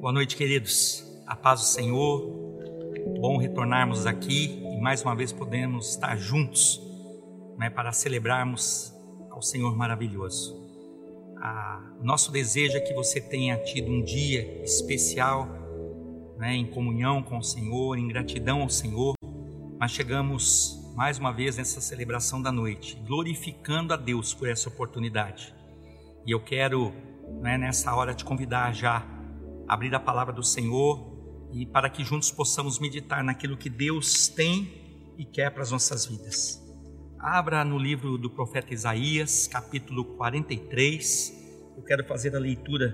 Boa noite, queridos. A paz do Senhor. Bom retornarmos aqui e mais uma vez podemos estar juntos né, para celebrarmos ao Senhor maravilhoso. Ah, nosso desejo é que você tenha tido um dia especial né, em comunhão com o Senhor, em gratidão ao Senhor. Mas chegamos mais uma vez nessa celebração da noite, glorificando a Deus por essa oportunidade. E eu quero, né, nessa hora, te convidar já abrir a palavra do Senhor e para que juntos possamos meditar naquilo que Deus tem e quer para as nossas vidas. Abra no livro do profeta Isaías, capítulo 43. Eu quero fazer a leitura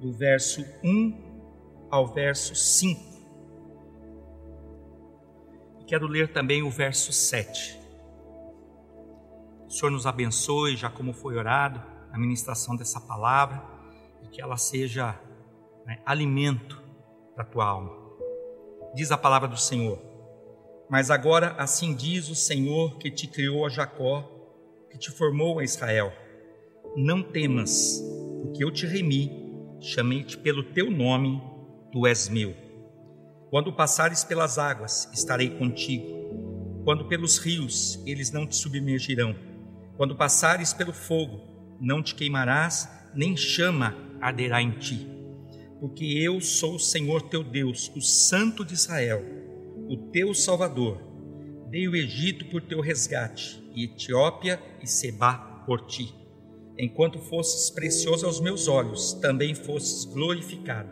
do verso 1 ao verso 5. E quero ler também o verso 7. O Senhor nos abençoe, já como foi orado, a ministração dessa palavra e que ela seja né, alimento para a tua alma. Diz a palavra do Senhor: Mas agora assim diz o Senhor que te criou a Jacó, que te formou a Israel: Não temas, porque eu te remi, chamei-te pelo teu nome, tu és meu. Quando passares pelas águas, estarei contigo. Quando pelos rios, eles não te submergirão. Quando passares pelo fogo, não te queimarás, nem chama arderá em ti porque eu sou o Senhor teu Deus, o Santo de Israel, o teu Salvador. Dei o Egito por teu resgate, e Etiópia e Seba por ti. Enquanto fosses precioso aos meus olhos, também fosses glorificado.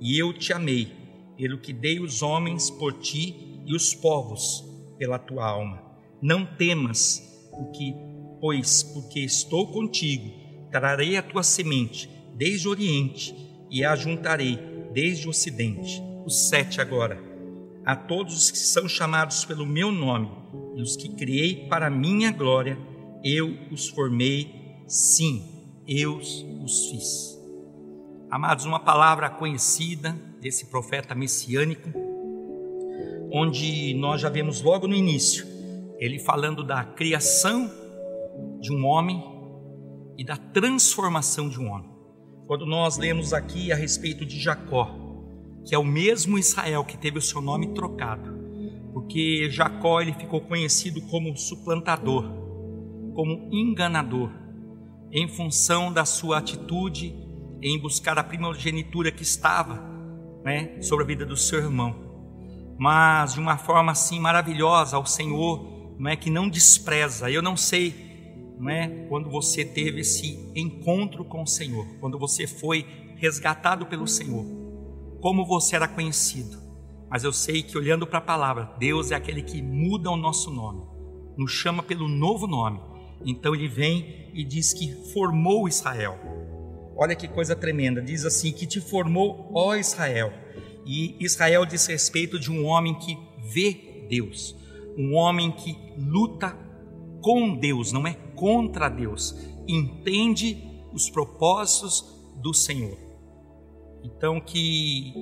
E eu te amei, pelo que dei os homens por ti e os povos pela tua alma. Não temas, porque, pois porque estou contigo, trarei a tua semente desde o oriente e a juntarei desde o ocidente. Os sete agora. A todos os que são chamados pelo meu nome e os que criei para minha glória, eu os formei, sim, eu os fiz. Amados, uma palavra conhecida desse profeta messiânico, onde nós já vemos logo no início, ele falando da criação de um homem e da transformação de um homem. Quando nós lemos aqui a respeito de Jacó, que é o mesmo Israel que teve o seu nome trocado, porque Jacó ele ficou conhecido como suplantador, como enganador, em função da sua atitude em buscar a primogenitura que estava né, sobre a vida do seu irmão. Mas de uma forma assim maravilhosa, ao Senhor, não é que não despreza. Eu não sei é? Quando você teve esse encontro com o Senhor, quando você foi resgatado pelo Senhor, como você era conhecido. Mas eu sei que olhando para a palavra, Deus é aquele que muda o nosso nome, nos chama pelo novo nome. Então ele vem e diz que formou Israel. Olha que coisa tremenda, diz assim: que te formou, ó Israel. E Israel diz respeito de um homem que vê Deus, um homem que luta com Deus, não é contra Deus. Entende os propósitos do Senhor. Então, que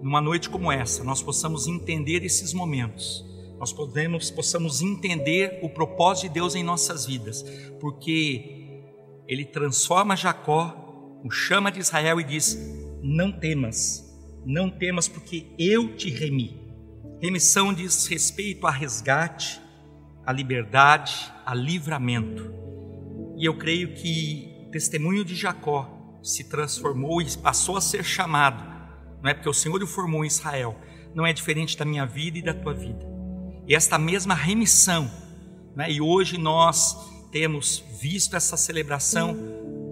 numa noite como essa, nós possamos entender esses momentos, nós podemos, possamos entender o propósito de Deus em nossas vidas, porque Ele transforma Jacó, o chama de Israel e diz: Não temas, não temas, porque eu te remi. Remissão diz respeito a resgate, a liberdade, a livramento. E eu creio que o testemunho de Jacó se transformou e passou a ser chamado, não é porque o Senhor o formou em Israel, não é diferente da minha vida e da tua vida. E esta mesma remissão, né? e hoje nós temos visto essa celebração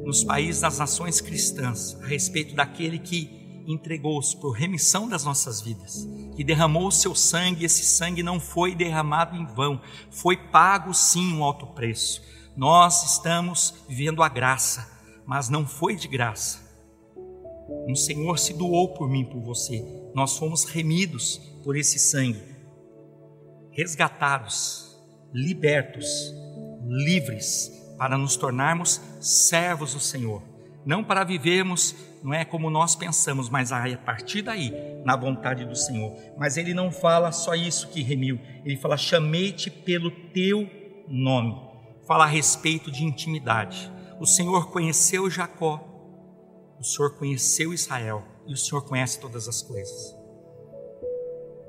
nos países das nações cristãs, a respeito daquele que entregou-se por remissão das nossas vidas, que derramou o seu sangue, esse sangue não foi derramado em vão, foi pago sim um alto preço. Nós estamos vivendo a graça, mas não foi de graça. Um Senhor se doou por mim, por você. Nós fomos remidos por esse sangue, resgatados, libertos, livres para nos tornarmos servos do Senhor, não para vivermos não é como nós pensamos, mas a partir daí, na vontade do Senhor. Mas ele não fala só isso que remiu, ele fala: chamei-te pelo teu nome. Fala a respeito de intimidade. O Senhor conheceu Jacó, o Senhor conheceu Israel e o Senhor conhece todas as coisas.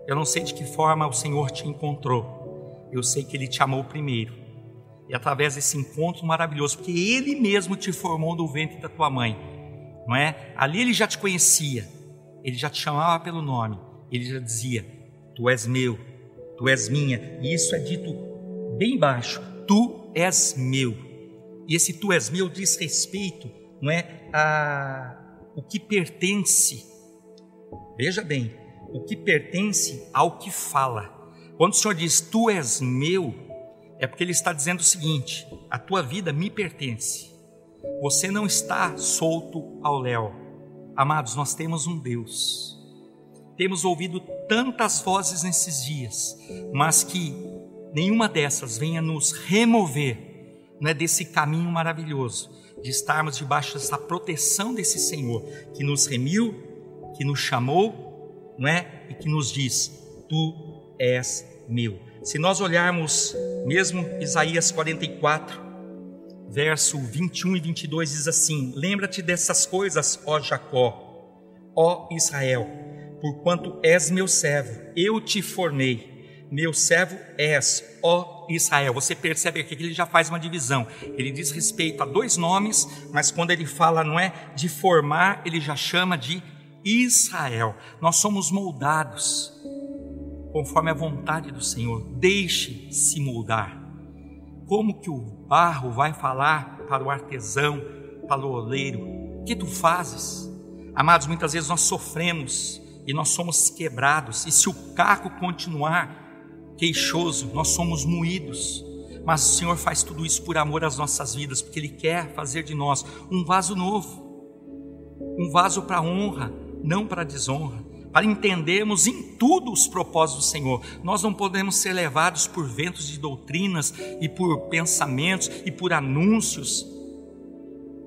Eu não sei de que forma o Senhor te encontrou, eu sei que Ele te amou primeiro. E através desse encontro maravilhoso, porque Ele mesmo te formou do ventre da tua mãe, não é? Ali Ele já te conhecia, Ele já te chamava pelo nome, Ele já dizia: Tu és meu, Tu és minha. E isso é dito bem baixo: Tu és meu. E esse Tu és meu diz respeito, não é, a o que pertence. Veja bem, o que pertence ao que fala. Quando o Senhor diz tu és meu, é porque Ele está dizendo o seguinte: a tua vida me pertence. Você não está solto ao léu. Amados, nós temos um Deus. Temos ouvido tantas vozes nesses dias, mas que nenhuma dessas venha nos remover não é, desse caminho maravilhoso de estarmos debaixo dessa proteção desse Senhor que nos remiu, que nos chamou, não é? E que nos diz: Tu és meu. Se nós olharmos mesmo Isaías 44, verso 21 e 22 diz assim: Lembra-te dessas coisas, ó Jacó, ó Israel, porquanto és meu servo, eu te formei meu servo és, ó Israel. Você percebe aqui que ele já faz uma divisão. Ele diz respeito a dois nomes, mas quando ele fala, não é de formar, ele já chama de Israel. Nós somos moldados conforme a vontade do Senhor. Deixe-se moldar. Como que o barro vai falar para o artesão, para o oleiro? O que tu fazes? Amados, muitas vezes nós sofremos e nós somos quebrados, e se o carro continuar queixoso, nós somos moídos. Mas o Senhor faz tudo isso por amor às nossas vidas, porque Ele quer fazer de nós um vaso novo, um vaso para honra, não para desonra, para entendermos em tudo os propósitos do Senhor. Nós não podemos ser levados por ventos de doutrinas e por pensamentos e por anúncios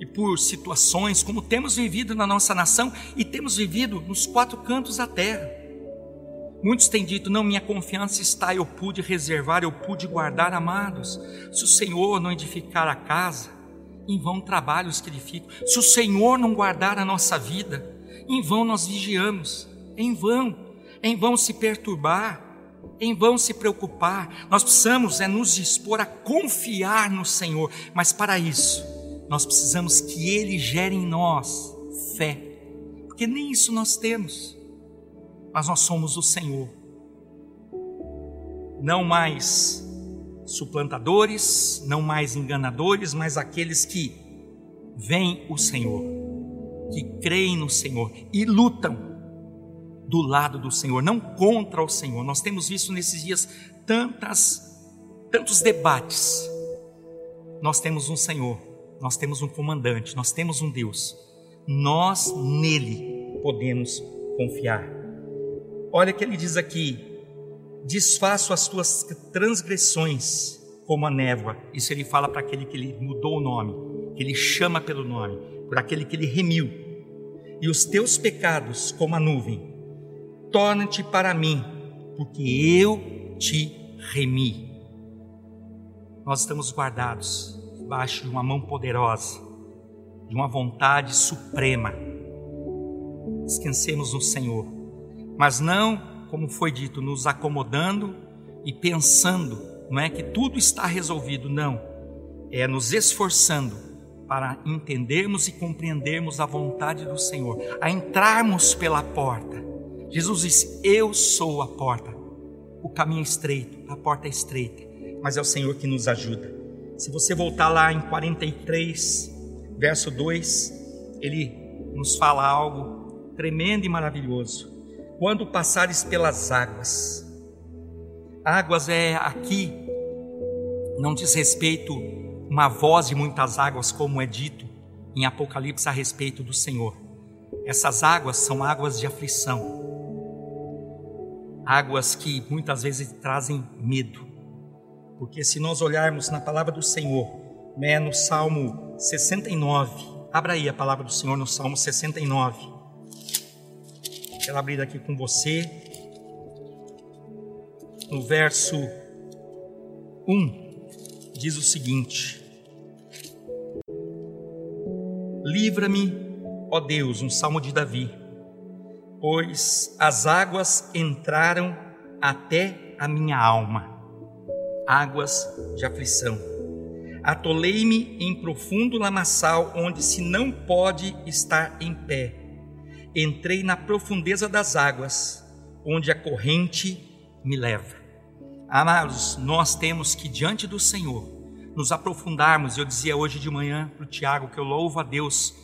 e por situações como temos vivido na nossa nação e temos vivido nos quatro cantos da terra. Muitos têm dito: não, minha confiança está, eu pude reservar, eu pude guardar, amados. Se o Senhor não edificar a casa, em vão trabalhos que edificam. Se o Senhor não guardar a nossa vida, em vão nós vigiamos, em vão, em vão se perturbar, em vão se preocupar. Nós precisamos é nos dispor a confiar no Senhor, mas para isso, nós precisamos que Ele gere em nós fé, porque nem isso nós temos mas nós somos o Senhor. Não mais suplantadores, não mais enganadores, mas aqueles que veem o Senhor, que creem no Senhor e lutam do lado do Senhor, não contra o Senhor. Nós temos visto nesses dias tantas tantos debates. Nós temos um Senhor, nós temos um comandante, nós temos um Deus. Nós nele podemos confiar. Olha que ele diz aqui: desfaço as tuas transgressões como a névoa. Isso ele fala para aquele que ele mudou o nome, que ele chama pelo nome, por aquele que ele remiu. E os teus pecados como a nuvem. Torna-te para mim, porque eu te remi. Nós estamos guardados debaixo de uma mão poderosa, de uma vontade suprema. Descansemos no Senhor mas não, como foi dito, nos acomodando e pensando, não é que tudo está resolvido, não. É nos esforçando para entendermos e compreendermos a vontade do Senhor, a entrarmos pela porta. Jesus disse: Eu sou a porta. O caminho é estreito, a porta é estreita, mas é o Senhor que nos ajuda. Se você voltar lá em 43, verso 2, ele nos fala algo tremendo e maravilhoso quando passares pelas águas. Águas é aqui, não diz respeito uma voz de muitas águas, como é dito em Apocalipse a respeito do Senhor. Essas águas são águas de aflição, águas que muitas vezes trazem medo, porque se nós olharmos na palavra do Senhor, né, no Salmo 69, abra aí a palavra do Senhor no Salmo 69. Quero abrir aqui com você. No verso 1, diz o seguinte: Livra-me ó Deus, um salmo de Davi, pois as águas entraram até a minha alma, águas de aflição. Atolei-me em profundo lamaçal, onde se não pode estar em pé. Entrei na profundeza das águas, onde a corrente me leva. Amados, nós temos que, diante do Senhor, nos aprofundarmos. Eu dizia hoje de manhã para o Tiago que eu louvo a Deus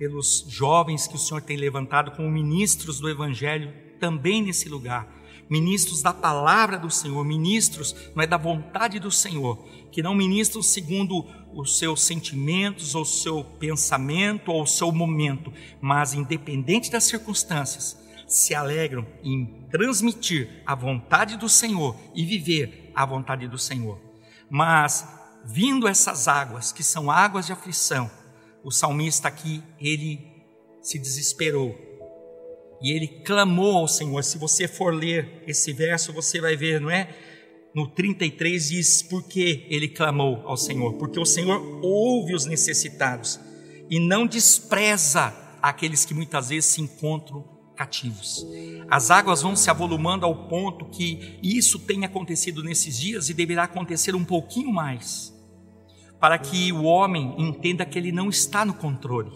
pelos jovens que o Senhor tem levantado como ministros do Evangelho também nesse lugar, ministros da palavra do Senhor, ministros não é da vontade do Senhor, que não ministram segundo os seus sentimentos ou o seu pensamento ou o seu momento, mas independente das circunstâncias, se alegram em transmitir a vontade do Senhor e viver a vontade do Senhor. Mas vindo essas águas, que são águas de aflição, o salmista aqui, ele se desesperou. E ele clamou ao Senhor. Se você for ler esse verso, você vai ver, não é? No 33 diz por que ele clamou ao Senhor? Porque o Senhor ouve os necessitados e não despreza aqueles que muitas vezes se encontram cativos. As águas vão se avolumando ao ponto que isso tem acontecido nesses dias e deverá acontecer um pouquinho mais para que o homem entenda que ele não está no controle.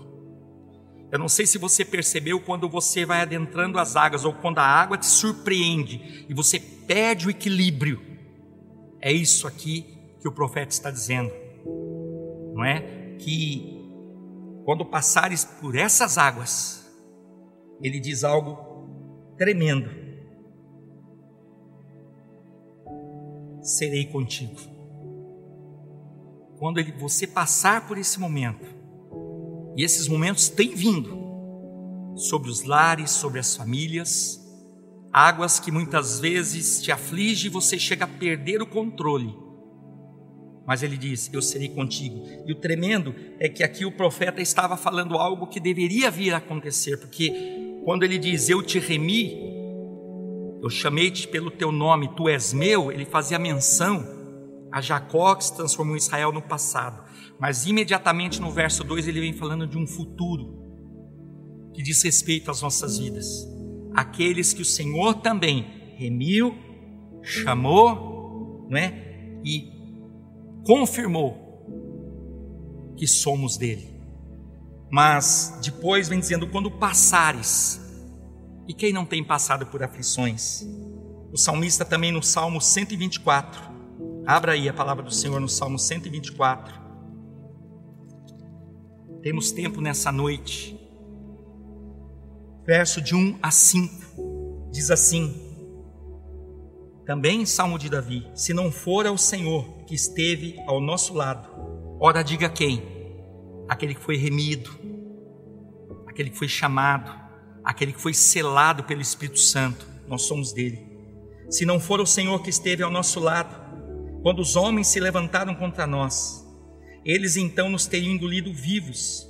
Eu não sei se você percebeu quando você vai adentrando as águas ou quando a água te surpreende e você perde o equilíbrio. É isso aqui que o profeta está dizendo, não é? Que quando passares por essas águas, ele diz algo tremendo: serei contigo quando ele, você passar por esse momento, e esses momentos têm vindo sobre os lares, sobre as famílias, águas que muitas vezes te aflige e você chega a perder o controle. Mas ele diz: Eu serei contigo. E o tremendo é que aqui o profeta estava falando algo que deveria vir a acontecer, porque quando ele diz: Eu te remi, eu chamei-te pelo teu nome, tu és meu, ele fazia menção a Jacó que se transformou em Israel no passado. Mas imediatamente no verso 2 ele vem falando de um futuro que diz respeito às nossas vidas. Aqueles que o Senhor também remiu, chamou, não é? E confirmou que somos dele. Mas depois vem dizendo: quando passares, e quem não tem passado por aflições? O salmista também no Salmo 124, Abra aí a palavra do Senhor no Salmo 124. Temos tempo nessa noite. Verso de 1 a 5 diz assim: Também Salmo de Davi: Se não for o Senhor que esteve ao nosso lado, ora diga quem? Aquele que foi remido, aquele que foi chamado, aquele que foi selado pelo Espírito Santo, nós somos dele. Se não for o Senhor que esteve ao nosso lado, quando os homens se levantaram contra nós, eles então nos teriam engolido vivos.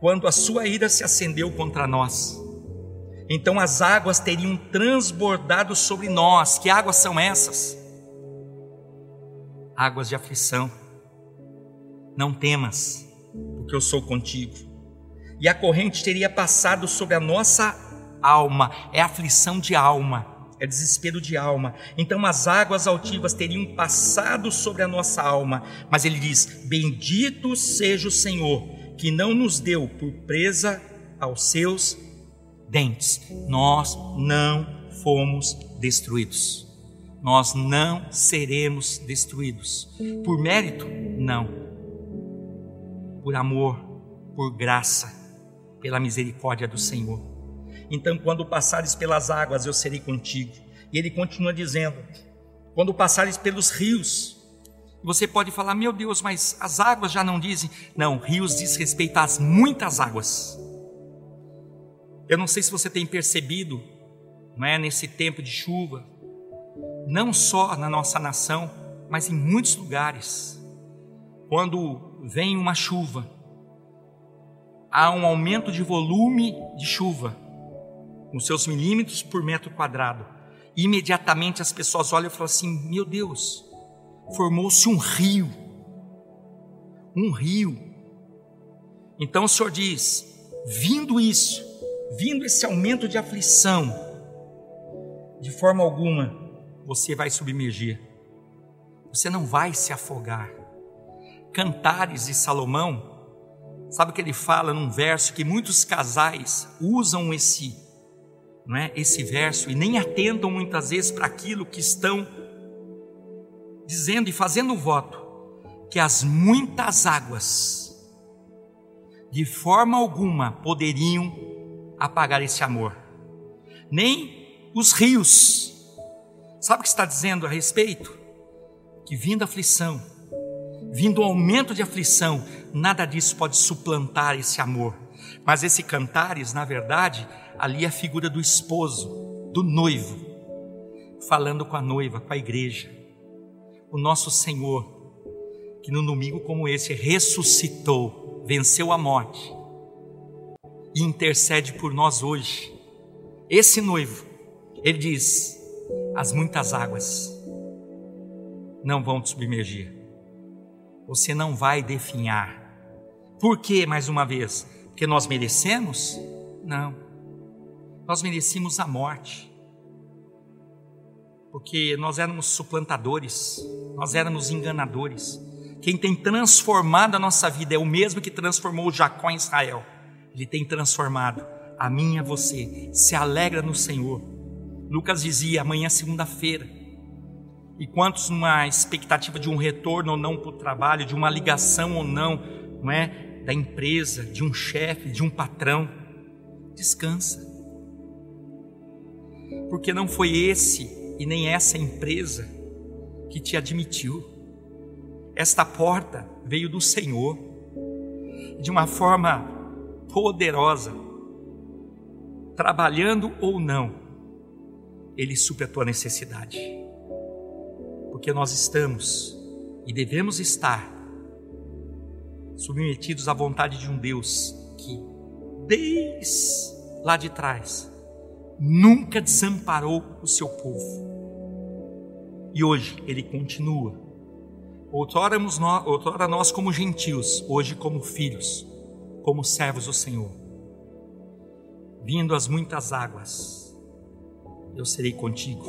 Quando a sua ira se acendeu contra nós, então as águas teriam transbordado sobre nós. Que águas são essas? Águas de aflição. Não temas, porque eu sou contigo. E a corrente teria passado sobre a nossa alma, é aflição de alma é desespero de alma. Então as águas altivas teriam passado sobre a nossa alma, mas ele diz: Bendito seja o Senhor, que não nos deu por presa aos seus dentes. Nós não fomos destruídos. Nós não seremos destruídos. Por mérito? Não. Por amor, por graça, pela misericórdia do Senhor. Então, quando passares pelas águas, eu serei contigo. E ele continua dizendo: quando passares pelos rios, você pode falar, meu Deus, mas as águas já não dizem. Não, rios diz respeito às muitas águas. Eu não sei se você tem percebido, não é, nesse tempo de chuva, não só na nossa nação, mas em muitos lugares, quando vem uma chuva, há um aumento de volume de chuva, nos seus milímetros por metro quadrado. imediatamente as pessoas olham e falam assim: Meu Deus, formou-se um rio. Um rio. Então o Senhor diz: vindo isso, vindo esse aumento de aflição, de forma alguma você vai submergir, você não vai se afogar. Cantares de Salomão, sabe o que ele fala num verso que muitos casais usam esse, não é, esse verso e nem atentam muitas vezes para aquilo que estão dizendo e fazendo o voto que as muitas águas de forma alguma poderiam apagar esse amor, nem os rios. Sabe o que está dizendo a respeito? Que vindo aflição, vindo aumento de aflição, nada disso pode suplantar esse amor. Mas esse cantares, na verdade, ali é a figura do esposo, do noivo, falando com a noiva, com a igreja. O nosso Senhor, que no domingo como esse ressuscitou, venceu a morte e intercede por nós hoje. Esse noivo, ele diz: as muitas águas não vão te submergir, você não vai definhar. Por quê, mais uma vez? Porque nós merecemos? Não, nós merecíamos a morte, porque nós éramos suplantadores, nós éramos enganadores quem tem transformado a nossa vida é o mesmo que transformou Jacó em Israel. Ele tem transformado a mim e a você. Se alegra no Senhor. Lucas dizia: amanhã é segunda-feira. E quantos numa expectativa de um retorno ou não para o trabalho, de uma ligação ou não, não é? Da empresa, de um chefe, de um patrão. Descansa. Porque não foi esse e nem essa empresa que te admitiu. Esta porta veio do Senhor de uma forma poderosa, trabalhando ou não, Ele supre a tua necessidade, porque nós estamos e devemos estar submetidos à vontade de um Deus que, desde lá de trás, nunca desamparou o seu povo. E hoje ele continua Outrora nós, outrora nós como gentios, hoje como filhos, como servos do Senhor. Vindo as muitas águas, eu serei contigo.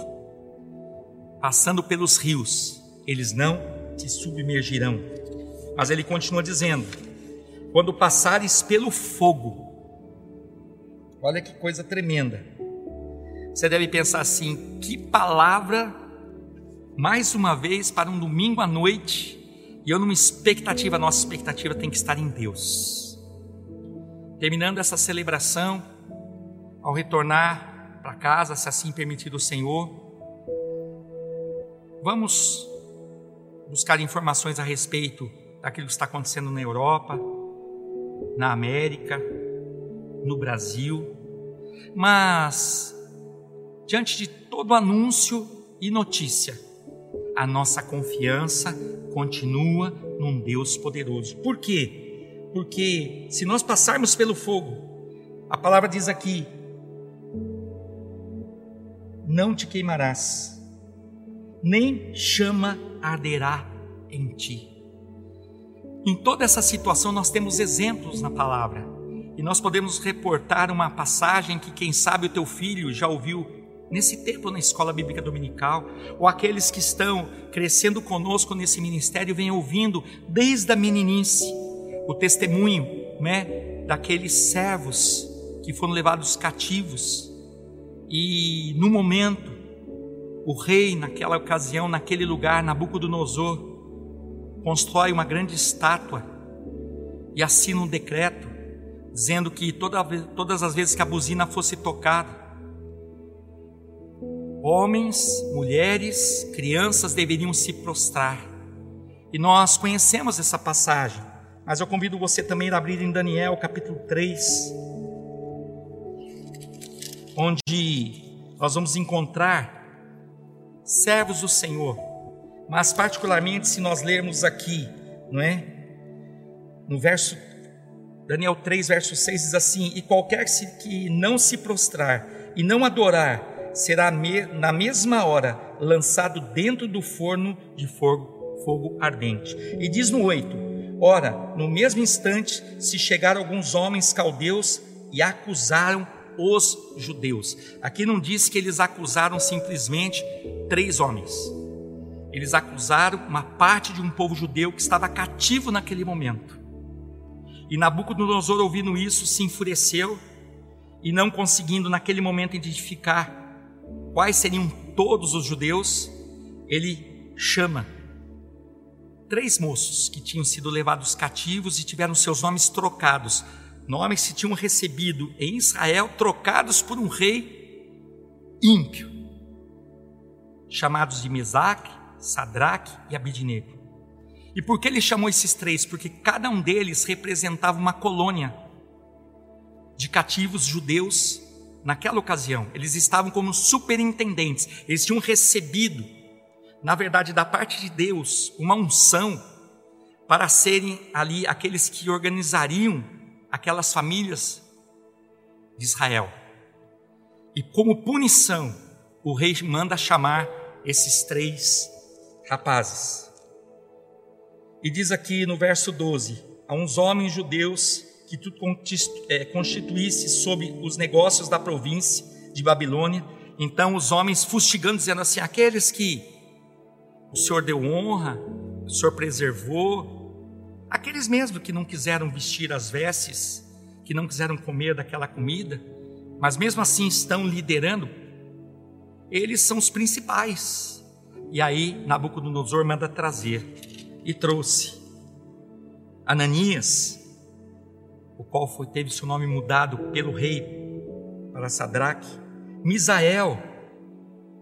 Passando pelos rios, eles não te submergirão. Mas ele continua dizendo: quando passares pelo fogo, olha que coisa tremenda. Você deve pensar assim: que palavra mais uma vez para um domingo à noite, e eu numa expectativa, nossa expectativa tem que estar em Deus. Terminando essa celebração, ao retornar para casa, se assim permitir o Senhor, vamos buscar informações a respeito daquilo que está acontecendo na Europa, na América, no Brasil, mas diante de todo anúncio e notícia, a nossa confiança continua num Deus poderoso. Por quê? Porque se nós passarmos pelo fogo, a palavra diz aqui: não te queimarás, nem chama arderá em ti. Em toda essa situação, nós temos exemplos na palavra, e nós podemos reportar uma passagem que, quem sabe, o teu filho já ouviu nesse tempo na escola bíblica dominical, ou aqueles que estão crescendo conosco nesse ministério, vêm ouvindo desde a meninice o testemunho né, daqueles servos que foram levados cativos. E no momento, o rei, naquela ocasião, naquele lugar, Nabucodonosor, constrói uma grande estátua e assina um decreto dizendo que toda, todas as vezes que a buzina fosse tocada, Homens, mulheres, crianças deveriam se prostrar. E nós conhecemos essa passagem, mas eu convido você também a abrir em Daniel capítulo 3, onde nós vamos encontrar servos do Senhor, mas particularmente se nós lermos aqui, não é? No verso Daniel 3, verso 6 diz assim: E qualquer que não se prostrar e não adorar será na mesma hora lançado dentro do forno de fogo, fogo ardente. E diz no 8: Ora, no mesmo instante se chegaram alguns homens caldeus e acusaram os judeus. Aqui não diz que eles acusaram simplesmente três homens. Eles acusaram uma parte de um povo judeu que estava cativo naquele momento. E Nabucodonosor, ouvindo isso, se enfureceu e não conseguindo naquele momento identificar quais seriam todos os judeus, ele chama três moços que tinham sido levados cativos e tiveram seus nomes trocados, nomes que tinham recebido em Israel, trocados por um rei ímpio, chamados de Mesaque, Sadraque e Abidnego. E por que ele chamou esses três? Porque cada um deles representava uma colônia de cativos judeus naquela ocasião. Eles estavam como superintendentes, eles tinham recebido, na verdade, da parte de Deus, uma unção para serem ali aqueles que organizariam aquelas famílias de Israel. E como punição, o rei manda chamar esses três rapazes. E diz aqui no verso 12: a uns homens judeus que tu é, constituísse sobre os negócios da província de Babilônia. Então os homens fustigando, dizendo assim: aqueles que o Senhor deu honra, o Senhor preservou, aqueles mesmo que não quiseram vestir as vestes, que não quiseram comer daquela comida, mas mesmo assim estão liderando, eles são os principais. E aí Nabucodonosor manda trazer, e trouxe Ananias, o qual foi, teve seu nome mudado pelo rei para Sadraque, Misael,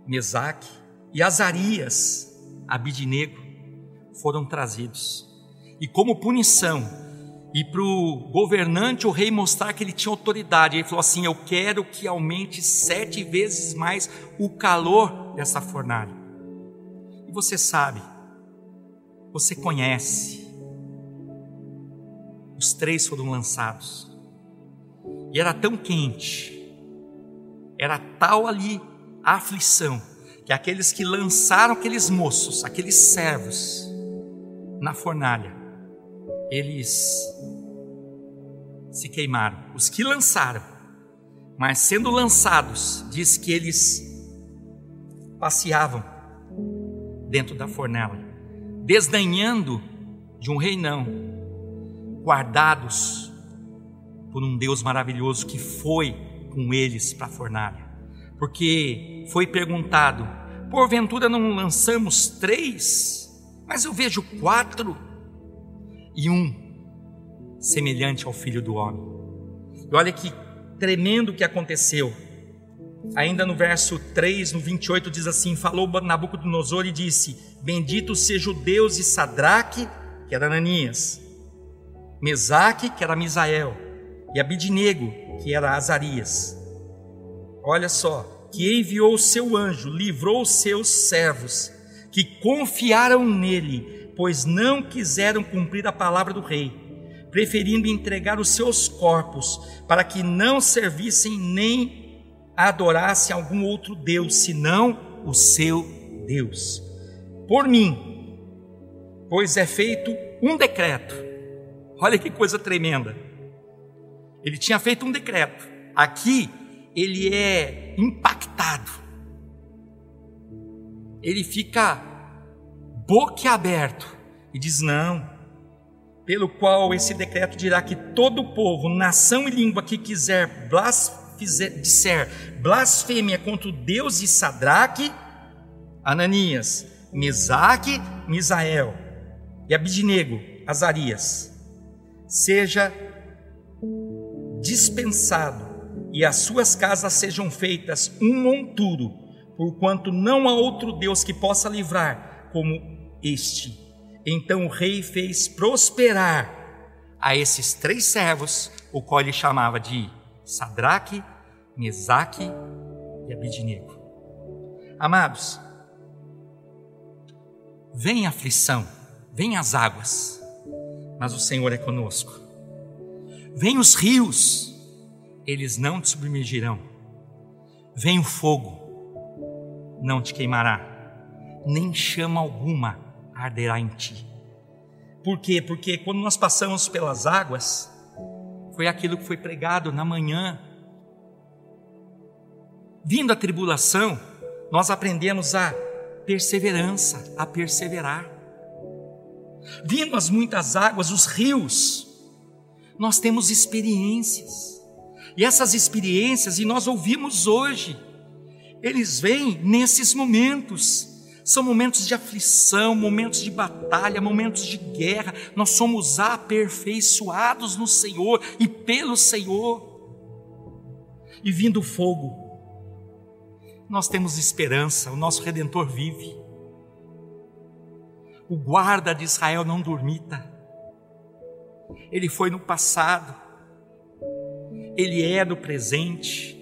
Mesaque e Azarias, Abidnego, foram trazidos. E como punição, e para o governante, o rei mostrar que ele tinha autoridade, ele falou assim: Eu quero que aumente sete vezes mais o calor dessa fornalha. E você sabe, você conhece, os três foram lançados. E era tão quente, era tal ali a aflição, que aqueles que lançaram aqueles moços, aqueles servos, na fornalha, eles se queimaram. Os que lançaram, mas sendo lançados, diz que eles passeavam dentro da fornalha, desdenhando de um reinão, guardados por um Deus maravilhoso que foi com eles para a fornalha. Porque foi perguntado: porventura não lançamos três? Mas eu vejo quatro e um semelhante ao filho do homem. E olha que tremendo que aconteceu. Ainda no verso 3, no 28, diz assim: Falou Nabucodonosor e disse: Bendito seja o Deus de Sadraque, que era Ananias, Mesaque, que era Misael, e Abidnego, que era Azarias. Olha só, que enviou o seu anjo, livrou os seus servos, que confiaram nele, pois não quiseram cumprir a palavra do rei, preferindo entregar os seus corpos, para que não servissem nem adorassem algum outro Deus, senão o seu Deus. Por mim, pois é feito um decreto Olha que coisa tremenda. Ele tinha feito um decreto. Aqui ele é impactado. Ele fica boquiaberto e diz: Não, pelo qual esse decreto dirá que todo povo, nação e língua que quiser disser blasfêmia contra o Deus de Sadraque, Ananias, Mesaque, Misael e Abidnego, Azarias, seja dispensado e as suas casas sejam feitas um monturo, porquanto não há outro Deus que possa livrar como este. Então o rei fez prosperar a esses três servos, o qual ele chamava de Sadraque, Mesaque e Abidnego. Amados, vem aflição, vem as águas, mas o Senhor é conosco. Vem os rios, eles não te submergirão. Vem o fogo, não te queimará, nem chama alguma arderá em ti. Por quê? Porque quando nós passamos pelas águas, foi aquilo que foi pregado na manhã. Vindo a tribulação, nós aprendemos a perseverança, a perseverar. Vindo as muitas águas, os rios, nós temos experiências. E essas experiências, e nós ouvimos hoje, eles vêm nesses momentos. São momentos de aflição, momentos de batalha, momentos de guerra. Nós somos aperfeiçoados no Senhor e pelo Senhor. E vindo fogo, nós temos esperança, o nosso redentor vive. O guarda de Israel não dormita. Ele foi no passado, ele é no presente,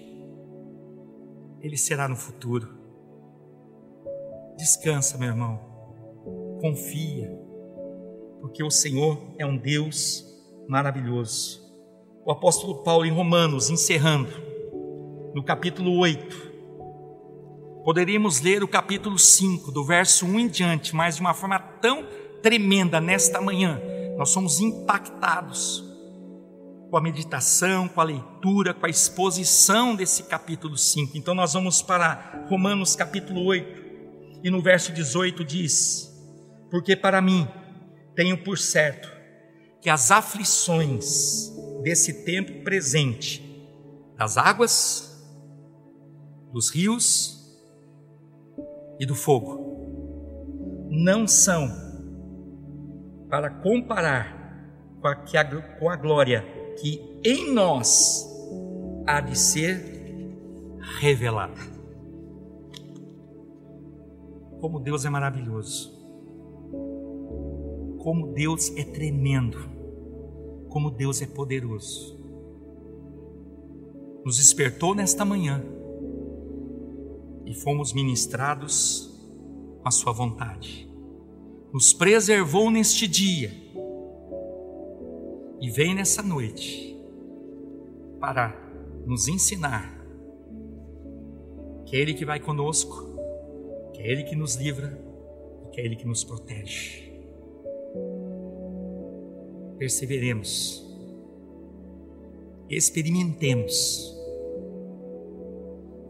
ele será no futuro. Descansa, meu irmão, confia, porque o Senhor é um Deus maravilhoso. O apóstolo Paulo, em Romanos, encerrando, no capítulo 8, poderíamos ler o capítulo 5, do verso 1 em diante, mas de uma forma tão tremenda nesta manhã, nós somos impactados com a meditação, com a leitura, com a exposição desse capítulo 5. Então nós vamos para Romanos capítulo 8, e no verso 18 diz: Porque para mim tenho por certo que as aflições desse tempo presente, das águas, dos rios e do fogo, não são para comparar com a, com a glória que em nós há de ser revelada. Como Deus é maravilhoso. Como Deus é tremendo. Como Deus é poderoso. Nos despertou nesta manhã e fomos ministrados a Sua vontade. Nos preservou neste dia e vem nessa noite para nos ensinar que é Ele que vai conosco que é Ele que nos livra e que é Ele que nos protege. Perseveremos, experimentemos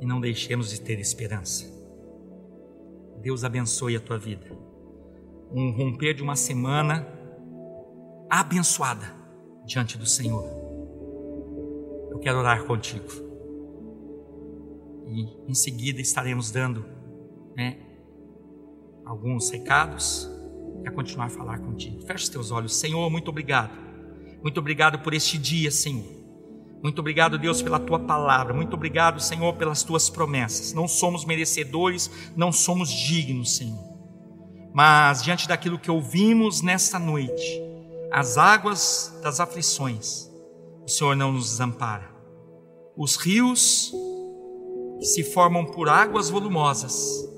e não deixemos de ter esperança. Deus abençoe a tua vida. Um romper de uma semana abençoada diante do Senhor. Eu quero orar contigo. E em seguida estaremos dando né, alguns recados, quer continuar a falar contigo. Feche os teus olhos. Senhor, muito obrigado. Muito obrigado por este dia, Senhor. Muito obrigado, Deus, pela tua palavra. Muito obrigado, Senhor, pelas tuas promessas. Não somos merecedores, não somos dignos, Senhor. Mas diante daquilo que ouvimos nesta noite, as águas das aflições, o Senhor não nos desampara. Os rios que se formam por águas volumosas,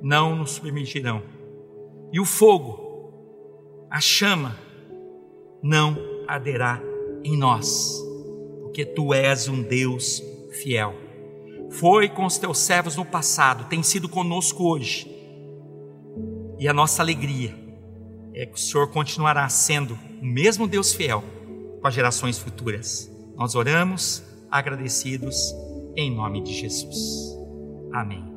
não nos submergirão. E o fogo, a chama, não arderá em nós, porque tu és um Deus fiel. Foi com os teus servos no passado, tem sido conosco hoje. E a nossa alegria é que o Senhor continuará sendo o mesmo Deus fiel com as gerações futuras. Nós oramos agradecidos em nome de Jesus. Amém.